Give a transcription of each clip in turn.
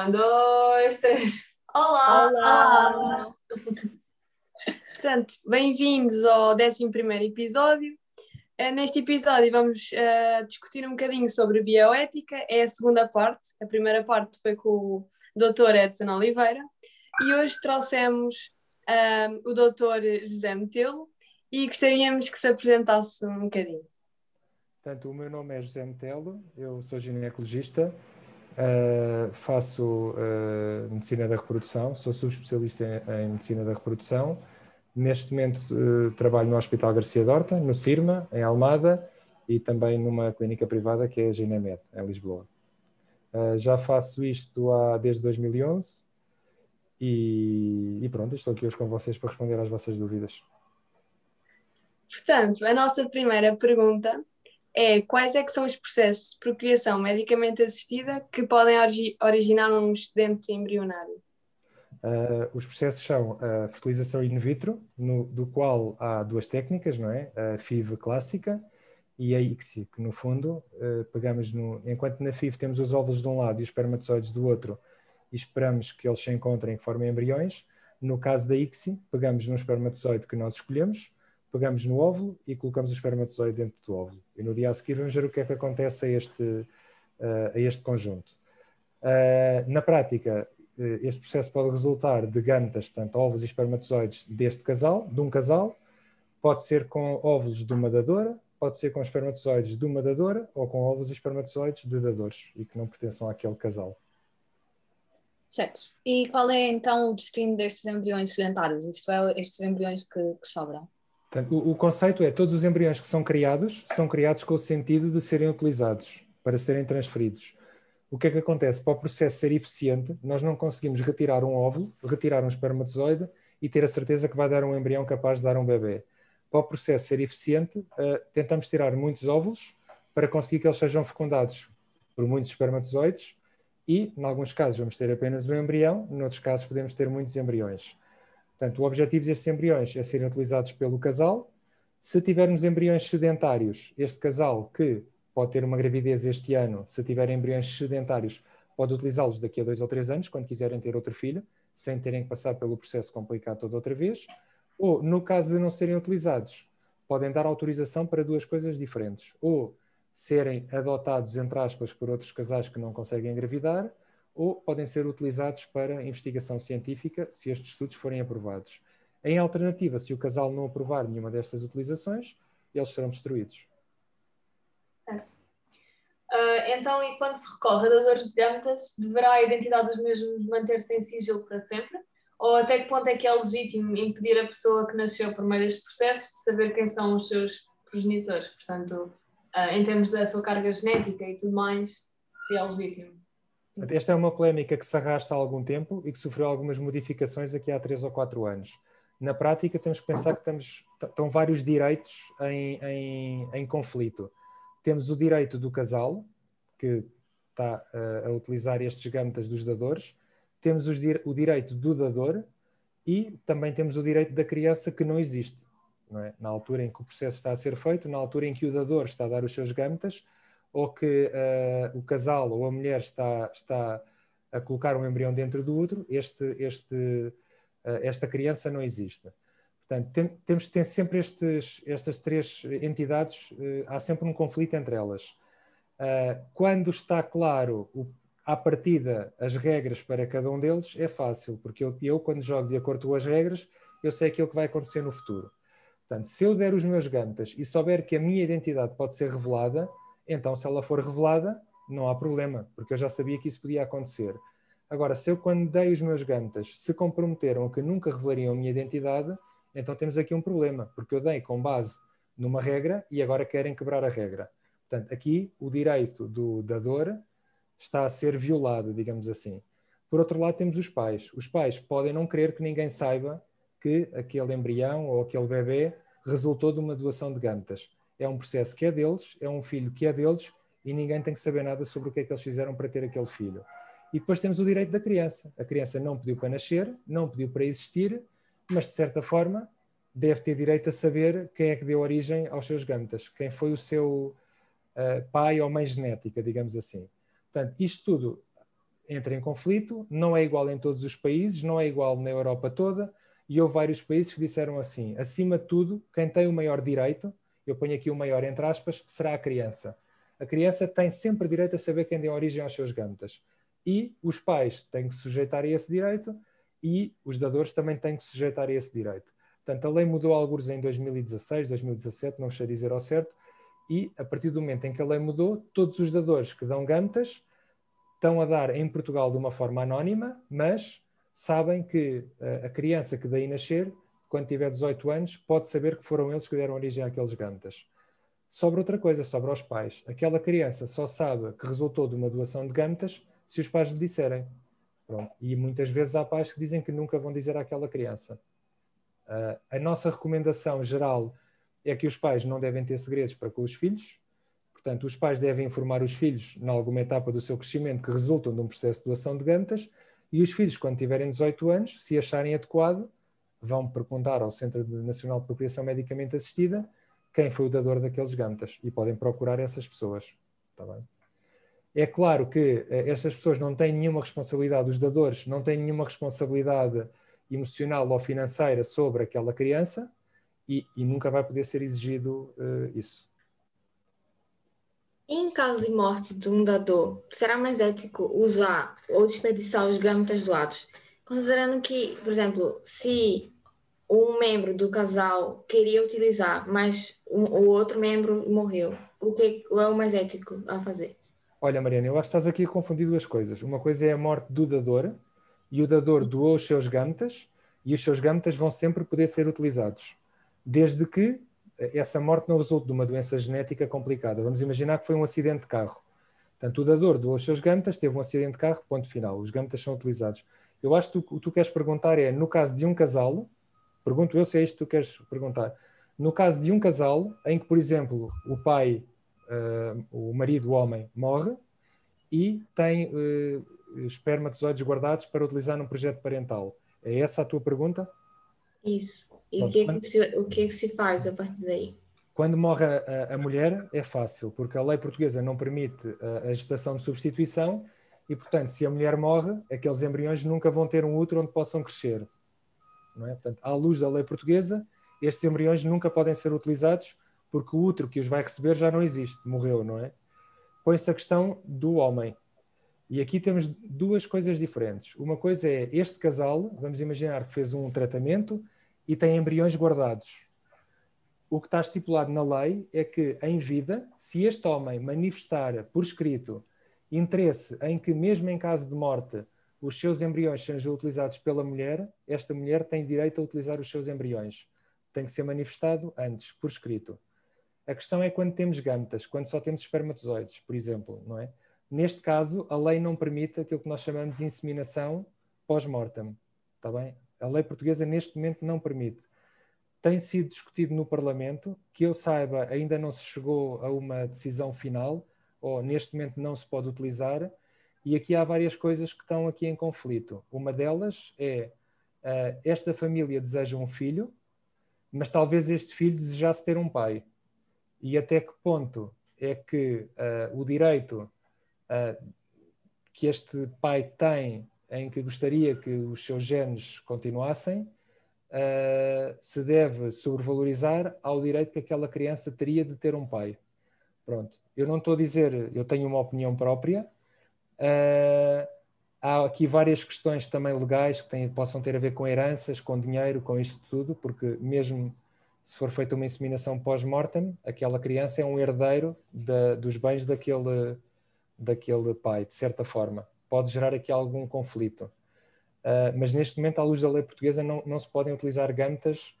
Um, dois, três. Olá! Olá! Portanto, bem-vindos ao 11 episódio. Uh, neste episódio vamos uh, discutir um bocadinho sobre bioética, é a segunda parte. A primeira parte foi com o Dr. Edson Oliveira e hoje trouxemos uh, o Dr. José Metelo e gostaríamos que se apresentasse um bocadinho. Portanto, o meu nome é José Metelo, eu sou ginecologista, Uh, faço uh, medicina da reprodução, sou subespecialista em, em, medicina da reprodução. Neste momento uh, trabalho no Hospital Garcia Dorta, no CIRMA, em Almada, e também numa clínica privada que é a Ginemed, em Lisboa. já faço isto há, desde 2011 e, e pronto, estou aqui hoje com vocês para responder às vossas dúvidas. Portanto, a nossa primeira pergunta é quais é que são os processos de procriação medicamente assistida que podem originar um excedente embrionário? Uh, os processos são a fertilização in vitro, no, do qual há duas técnicas, não é? A FIV clássica e a ICSI, que no fundo uh, pegamos no. Enquanto na FIV temos os óvulos de um lado e os espermatozoides do outro, e esperamos que eles se encontrem e formem embriões, no caso da ICSI, pegamos num espermatozoide que nós escolhemos, pegamos no óvulo e colocamos o espermatozoide dentro do óvulo. E no dia a seguir vamos ver o que é que acontece a este, uh, a este conjunto. Uh, na prática, uh, este processo pode resultar de gametas, portanto, óvulos e espermatozoides deste casal, de um casal, pode ser com óvulos de uma dadora, pode ser com espermatozoides de uma dadora ou com óvulos e espermatozoides de dadores e que não pertençam àquele casal. Certo. E qual é então o destino destes embriões sedentários, isto é, estes embriões que, que sobram? Portanto, o, o, conceito é todos os embriões que são criados são criados com o sentido de serem utilizados para serem transferidos. O que é que acontece? Para o processo ser eficiente, nós não conseguimos retirar um óvulo, retirar um espermatozoide e ter a certeza que vai dar um embrião capaz de dar um bebê. Para o processo ser eficiente, uh, tentamos tirar muitos óvulos para conseguir que eles sejam fecundados por muitos espermatozoides e, em alguns casos, vamos ter apenas um embrião, em outros casos, podemos ter muitos embriões. Portanto, o objetivo destes embriões é serem utilizados pelo casal. Se tivermos embriões sedentários, este casal que pode ter uma gravidez este ano, se tiver embriões sedentários, pode utilizá-los daqui a dois ou três anos, quando quiserem ter outro filho, sem terem que passar pelo processo complicado toda outra vez. Ou, no caso de não serem utilizados, podem dar autorização para duas coisas diferentes. Ou serem adotados, entre aspas, por outros casais que não conseguem engravidar, ou podem ser utilizados para investigação científica se estes estudos forem aprovados. Em alternativa, se o casal não aprovar nenhuma destas utilizações, eles serão destruídos. Certo. Uh, então, e quando se recorre a dadores de gametas, deverá a identidade dos mesmos manter-se em sigilo para sempre? Ou até que ponto é que é legítimo impedir a pessoa que nasceu por meio deste processo de saber quem são os seus progenitores? Portanto, uh, em termos da sua carga genética e tudo mais, se é legítimo. Esta é uma polémica que se arrasta há algum tempo e que sofreu algumas modificações aqui há três ou quatro anos. Na prática, temos que pensar que estamos, estão vários direitos em, em, em conflito. Temos o direito do casal, que está uh, a utilizar estes gametas dos dadores, temos os, o direito do dador e também temos o direito da criança que não existe. Não é? Na altura em que o processo está a ser feito, na altura em que o dador está a dar os seus gametas, ou que uh, o casal ou a mulher está, está a colocar um embrião dentro do útero, este, este, uh, esta criança não existe. Portanto, tem, temos que ter sempre estes, estas três entidades, uh, há sempre um conflito entre elas. quando está claro o, à partida as regras para cada um deles, é fácil, porque eu, eu, quando jogo de acordo com as regras, eu sei aquilo que vai acontecer no futuro. Portanto, se eu der os meus gantas e souber que a minha identidade pode ser revelada, então se ela for revelada, não há problema, porque eu já sabia que isso podia acontecer. Agora, se eu quando dei os meus gantas se comprometeram a que nunca revelariam a minha identidade, então temos aqui um problema, porque eu dei com base numa regra e agora querem quebrar a regra. Portanto, aqui o direito do dador está a ser violado, digamos assim. Por outro lado, temos os pais. Os pais podem não querer que ninguém saiba que aquele embrião ou aquele bebê resultou de uma doação de gametas é um processo que é deles, é um filho que é deles e ninguém tem que saber nada sobre o que é que eles fizeram para ter aquele filho. E depois temos o direito da criança. A criança não pediu para nascer, não pediu para existir, mas de certa forma deve ter direito a saber quem é que deu origem aos seus gametas, quem foi o seu uh, pai ou mãe genética, digamos assim. Portanto, isto tudo entra em conflito, não é igual em todos os países, não é igual na Europa toda, e houve vários países que disseram assim: acima de tudo, quem tem o maior direito, eu ponho aqui o maior entre aspas, será a criança. A criança tem sempre direito a saber quem deu origem aos seus gametas. E os pais têm que sujeitar a esse direito e os dadores também têm que sujeitar a esse direito. Portanto, a lei mudou alguns em 2016, 2017, não sei dizer ao certo, e a partir do momento em que a lei mudou, todos os dadores que dão gametas estão a dar em Portugal de uma forma anónima, mas sabem que eh, a criança que daí nascer, quando tiver 18 anos, pode saber que foram eles que deram origem àqueles gametas. Sobre outra coisa, sobre os pais. Aquela criança só sabe que resultou de uma doação de gametas se os pais lhe disserem. Pronto. E muitas vezes há pais que dizem que nunca vão dizer àquela criança. Uh, a nossa recomendação geral é que os pais não devem ter segredos para com os filhos. Portanto, os pais devem informar os filhos, em alguma etapa do seu crescimento, que resultam de um processo de doação de gametas, e os filhos, quando tiverem 18 anos, se acharem adequado, vão perguntar ao Centro Nacional de Procriação Medicamente Assistida quem foi o dador daqueles gametas e podem procurar essas pessoas. Está bem? É claro que eh, estas pessoas não têm nenhuma responsabilidade, os dadores não têm nenhuma responsabilidade emocional ou financeira sobre aquela criança e, e nunca vai poder ser exigido uh, isso. Em caso de morte de um dador, será mais ético usar ou desperdiçar os gametas doados? Considerando que, por exemplo, se um membro do casal queria utilizar, mas um, o outro membro morreu, o que é o mais ético a fazer? Olha, Mariana, eu acho que estás aqui a confundir duas coisas. Uma coisa é a morte do dador, e o dador doou os seus gametas, e os seus gametas vão sempre poder ser utilizados, desde que essa morte não resulte de uma doença genética complicada. Vamos imaginar que foi um acidente de carro. Portanto, o dador doou os seus gametas, teve um acidente de carro, ponto final. Os gametas são utilizados. Eu acho que o que tu queres perguntar é, no caso de um casal, pergunto eu se é isto que tu queres perguntar, no caso de um casal em que, por exemplo, o pai uh, o marido, o homem, morre e tem uh, espermatozoides guardados para utilizar num projeto parental. É essa a tua pergunta? Isso. E o, que é que se, o que é que se faz a partir daí? Quando morre a, a, mulher é fácil, porque a lei portuguesa não permite a, a, gestação de substituição e, portanto, se a mulher morre, aqueles embriões nunca vão ter um útero onde possam crescer. Não é? Portanto, à luz da lei portuguesa, estes embriões nunca podem ser utilizados porque o útero que os vai receber já não existe, morreu, não é? Põe-se a questão do homem. E aqui temos duas coisas diferentes. Uma coisa é este casal, vamos imaginar que fez um tratamento e tem embriões guardados. O que está estipulado na lei é que, em vida, se este homem manifestar por escrito interesse em que, mesmo em caso de morte, os seus embriões sejam utilizados pela mulher, esta mulher tem direito a utilizar os seus embriões. Tem que ser manifestado antes, por escrito. A questão é quando temos gametas, quando só temos espermatozoides, por exemplo, não é? Neste caso, a lei não permite aquilo que nós chamamos de inseminação pós-mortem, está bem? A lei portuguesa neste momento não permite. Tem sido discutido no Parlamento, que eu saiba ainda não se chegou a uma decisão final, ou neste momento não se pode utilizar, e aqui há várias coisas que estão aqui em conflito. Uma delas é, uh, esta família deseja um filho, mas talvez este filho desejasse ter um pai e até que ponto é que uh, o direito uh, que este pai tem em que gostaria que os seus genes continuassem se deve sobrevalorizar ao direito que aquela criança teria de ter um pai. Pronto. Eu não estou a dizer, eu tenho uma opinião própria. há aqui várias questões também legais que têm, possam ter a ver com heranças, com dinheiro, com isto tudo, porque mesmo se for feita uma inseminação pós-mortem, aquela criança é um herdeiro de, dos bens daquele, daquele pai, de certa forma. Pode gerar aqui algum conflito. Uh, mas neste momento, à luz da lei portuguesa, não, não se podem utilizar gametas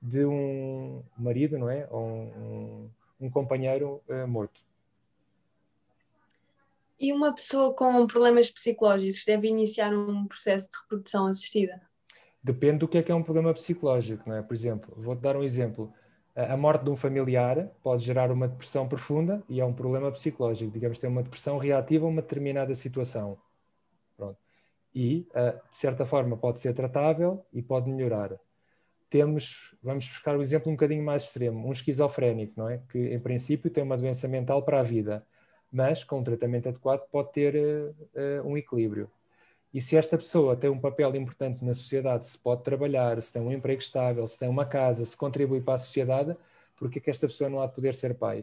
de um marido, não é? Ou um, um companheiro uh, morto. E uma pessoa com problemas psicológicos deve iniciar um processo de reprodução assistida? depende do que é que é um problema psicológico, não é? Por exemplo, vou-te dar um exemplo. A morte de um familiar pode gerar uma depressão profunda e é um problema psicológico. Digamos, tem uma depressão reativa a uma determinada situação. Pronto. E, de certa forma, pode ser tratável e pode melhorar. Temos, vamos buscar um exemplo um bocadinho mais extremo, um esquizofrénico, não é? Que, em princípio, tem uma doença mental para a vida, mas com um tratamento adequado pode ter uh, um equilíbrio. E se esta pessoa tem um papel importante na sociedade, se pode trabalhar, se tem um emprego estável, se tem uma casa, se contribui para a sociedade, porque é que esta pessoa não há de poder ser pai?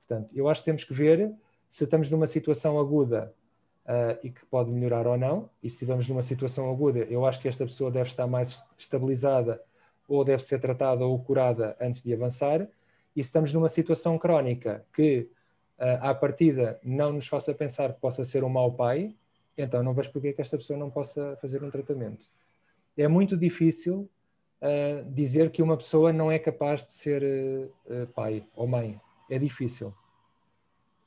Portanto, eu acho que temos que ver se estamos numa situação aguda uh, e que pode melhorar ou não, e se estivermos numa situação aguda, eu acho que esta pessoa deve estar mais estabilizada ou deve ser tratada ou curada antes de avançar, e se estamos numa situação crónica que à partida não nos faça pensar que possa ser um mau pai, então não vejo porque que esta pessoa não possa fazer um tratamento. É muito difícil uh, dizer que uma pessoa não é capaz de ser uh, pai ou mãe. É difícil.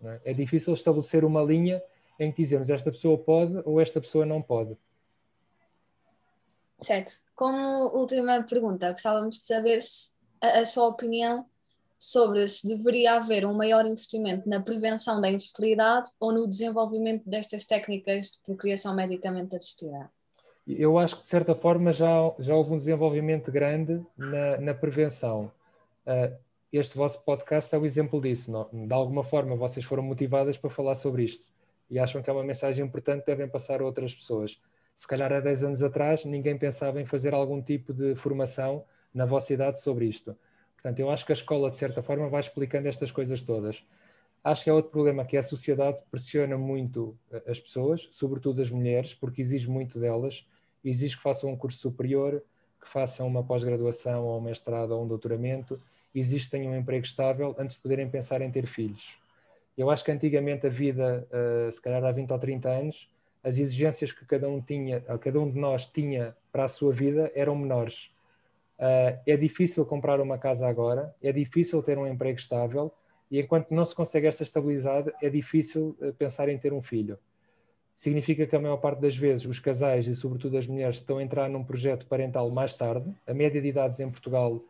É? é? difícil estabelecer uma linha em que dizemos esta pessoa pode ou esta pessoa não pode. Certo. Como última pergunta, gostávamos de saber se a, a sua opinião sobre se deveria haver um maior investimento na prevenção da infertilidade ou no desenvolvimento destas técnicas de procriação medicamente assistida? Eu acho que, de certa forma, já, já houve um desenvolvimento grande na, na prevenção. Uh, este vosso podcast é o exemplo disso. Não? De alguma forma, vocês foram motivadas para falar sobre isto e acham que é uma mensagem importante que devem passar a outras pessoas. Se calhar há 10 anos atrás, ninguém pensava em fazer algum tipo de formação na vossa idade sobre isto Portanto, eu acho que a escola, de certa forma, vai explicando estas coisas todas. Acho que é outro problema que a sociedade pressiona muito eh, as pessoas, sobretudo as mulheres, porque exige muito delas, exige que façam um curso superior, que façam uma pós-graduação ou um mestrado ou um doutoramento, exige que tenham um emprego estável antes de poderem pensar em ter filhos. Eu acho que antigamente a vida, uh, se calhar há 20 ou 30 anos, as exigências que cada um tinha, cada um de nós tinha para a sua vida eram menores Uh, é difícil comprar uma casa agora, é difícil ter um emprego estável e enquanto não se consegue esta estabilidade, é difícil uh, pensar em ter um filho. Significa que a maior parte das vezes os casais e sobretudo as mulheres estão a entrar num projeto parental mais tarde. A média de idades em Portugal,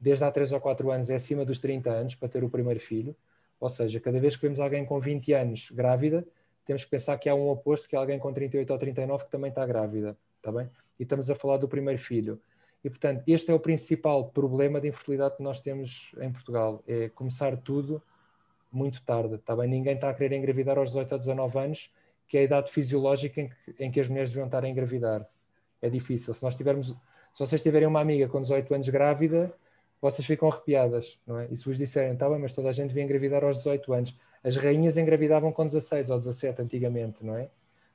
desde há 3 ou 4 anos, é acima dos 30 anos para ter o primeiro filho. Ou seja, cada vez que vemos alguém com 20 anos grávida, temos que pensar que há um oposto, que é alguém com 38 ou 39 que também está grávida. Está bem? E estamos a falar do primeiro filho e, portanto, este é o principal problema de infertilidade que nós temos em Portugal: é começar tudo muito tarde. Está bem? Ninguém está a querer engravidar aos 18 a 19 anos, que é a idade fisiológica em que, em que as mulheres deviam estar a engravidar. É difícil. Se nós tivermos, se vocês tiverem uma amiga com 18 anos grávida, vocês ficam arrepiadas, não é? E se vos disserem, está bem, mas toda a gente devia engravidar aos 18 anos. As rainhas engravidavam com 16 ou 17 antigamente, não é?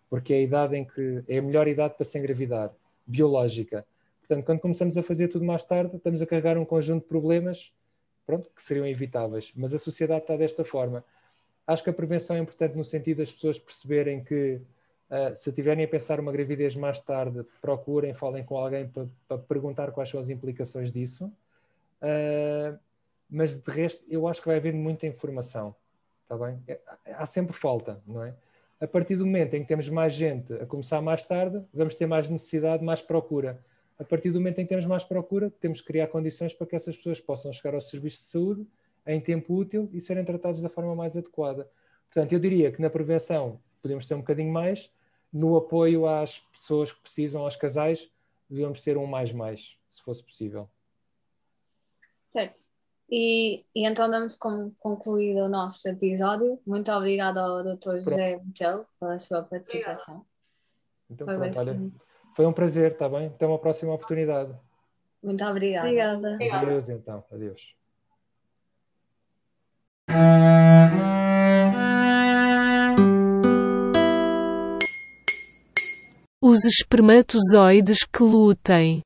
Porque é a idade em que é a melhor idade para se engravidar, biológica. Portanto, quando começamos a fazer tudo mais tarde, estamos a carregar um conjunto de problemas pronto, que seriam evitáveis. Mas a sociedade está desta forma. Acho que a prevenção é importante no sentido das pessoas perceberem que uh, se tiverem a pensar uma gravidez mais tarde, procurem, falem com alguém para, perguntar quais são as implicações disso. Uh, mas de resto, eu acho que vai haver muita informação. Está bem? É, há sempre falta, não é? A partir do momento em que temos mais gente a começar mais tarde, vamos ter mais necessidade, mais procura a partir do momento em que temos mais procura, temos que criar condições para que essas pessoas possam chegar ao serviço de saúde em tempo útil e serem tratados da forma mais adequada. Portanto, eu diria que na prevenção podemos ter um bocadinho mais, no apoio às pessoas que precisam, aos casais, devíamos ter um mais mais, se fosse possível. Certo. E, e então damos como concluído o nosso episódio. Muito obrigada ao Dr. José Michel pela sua participação. Então, Foi pronto, olha, foi um prazer, está bem? Até uma próxima oportunidade. Muito obrigada. Obrigada. Adeus, então. Adeus. Os espermatozoides que lutem.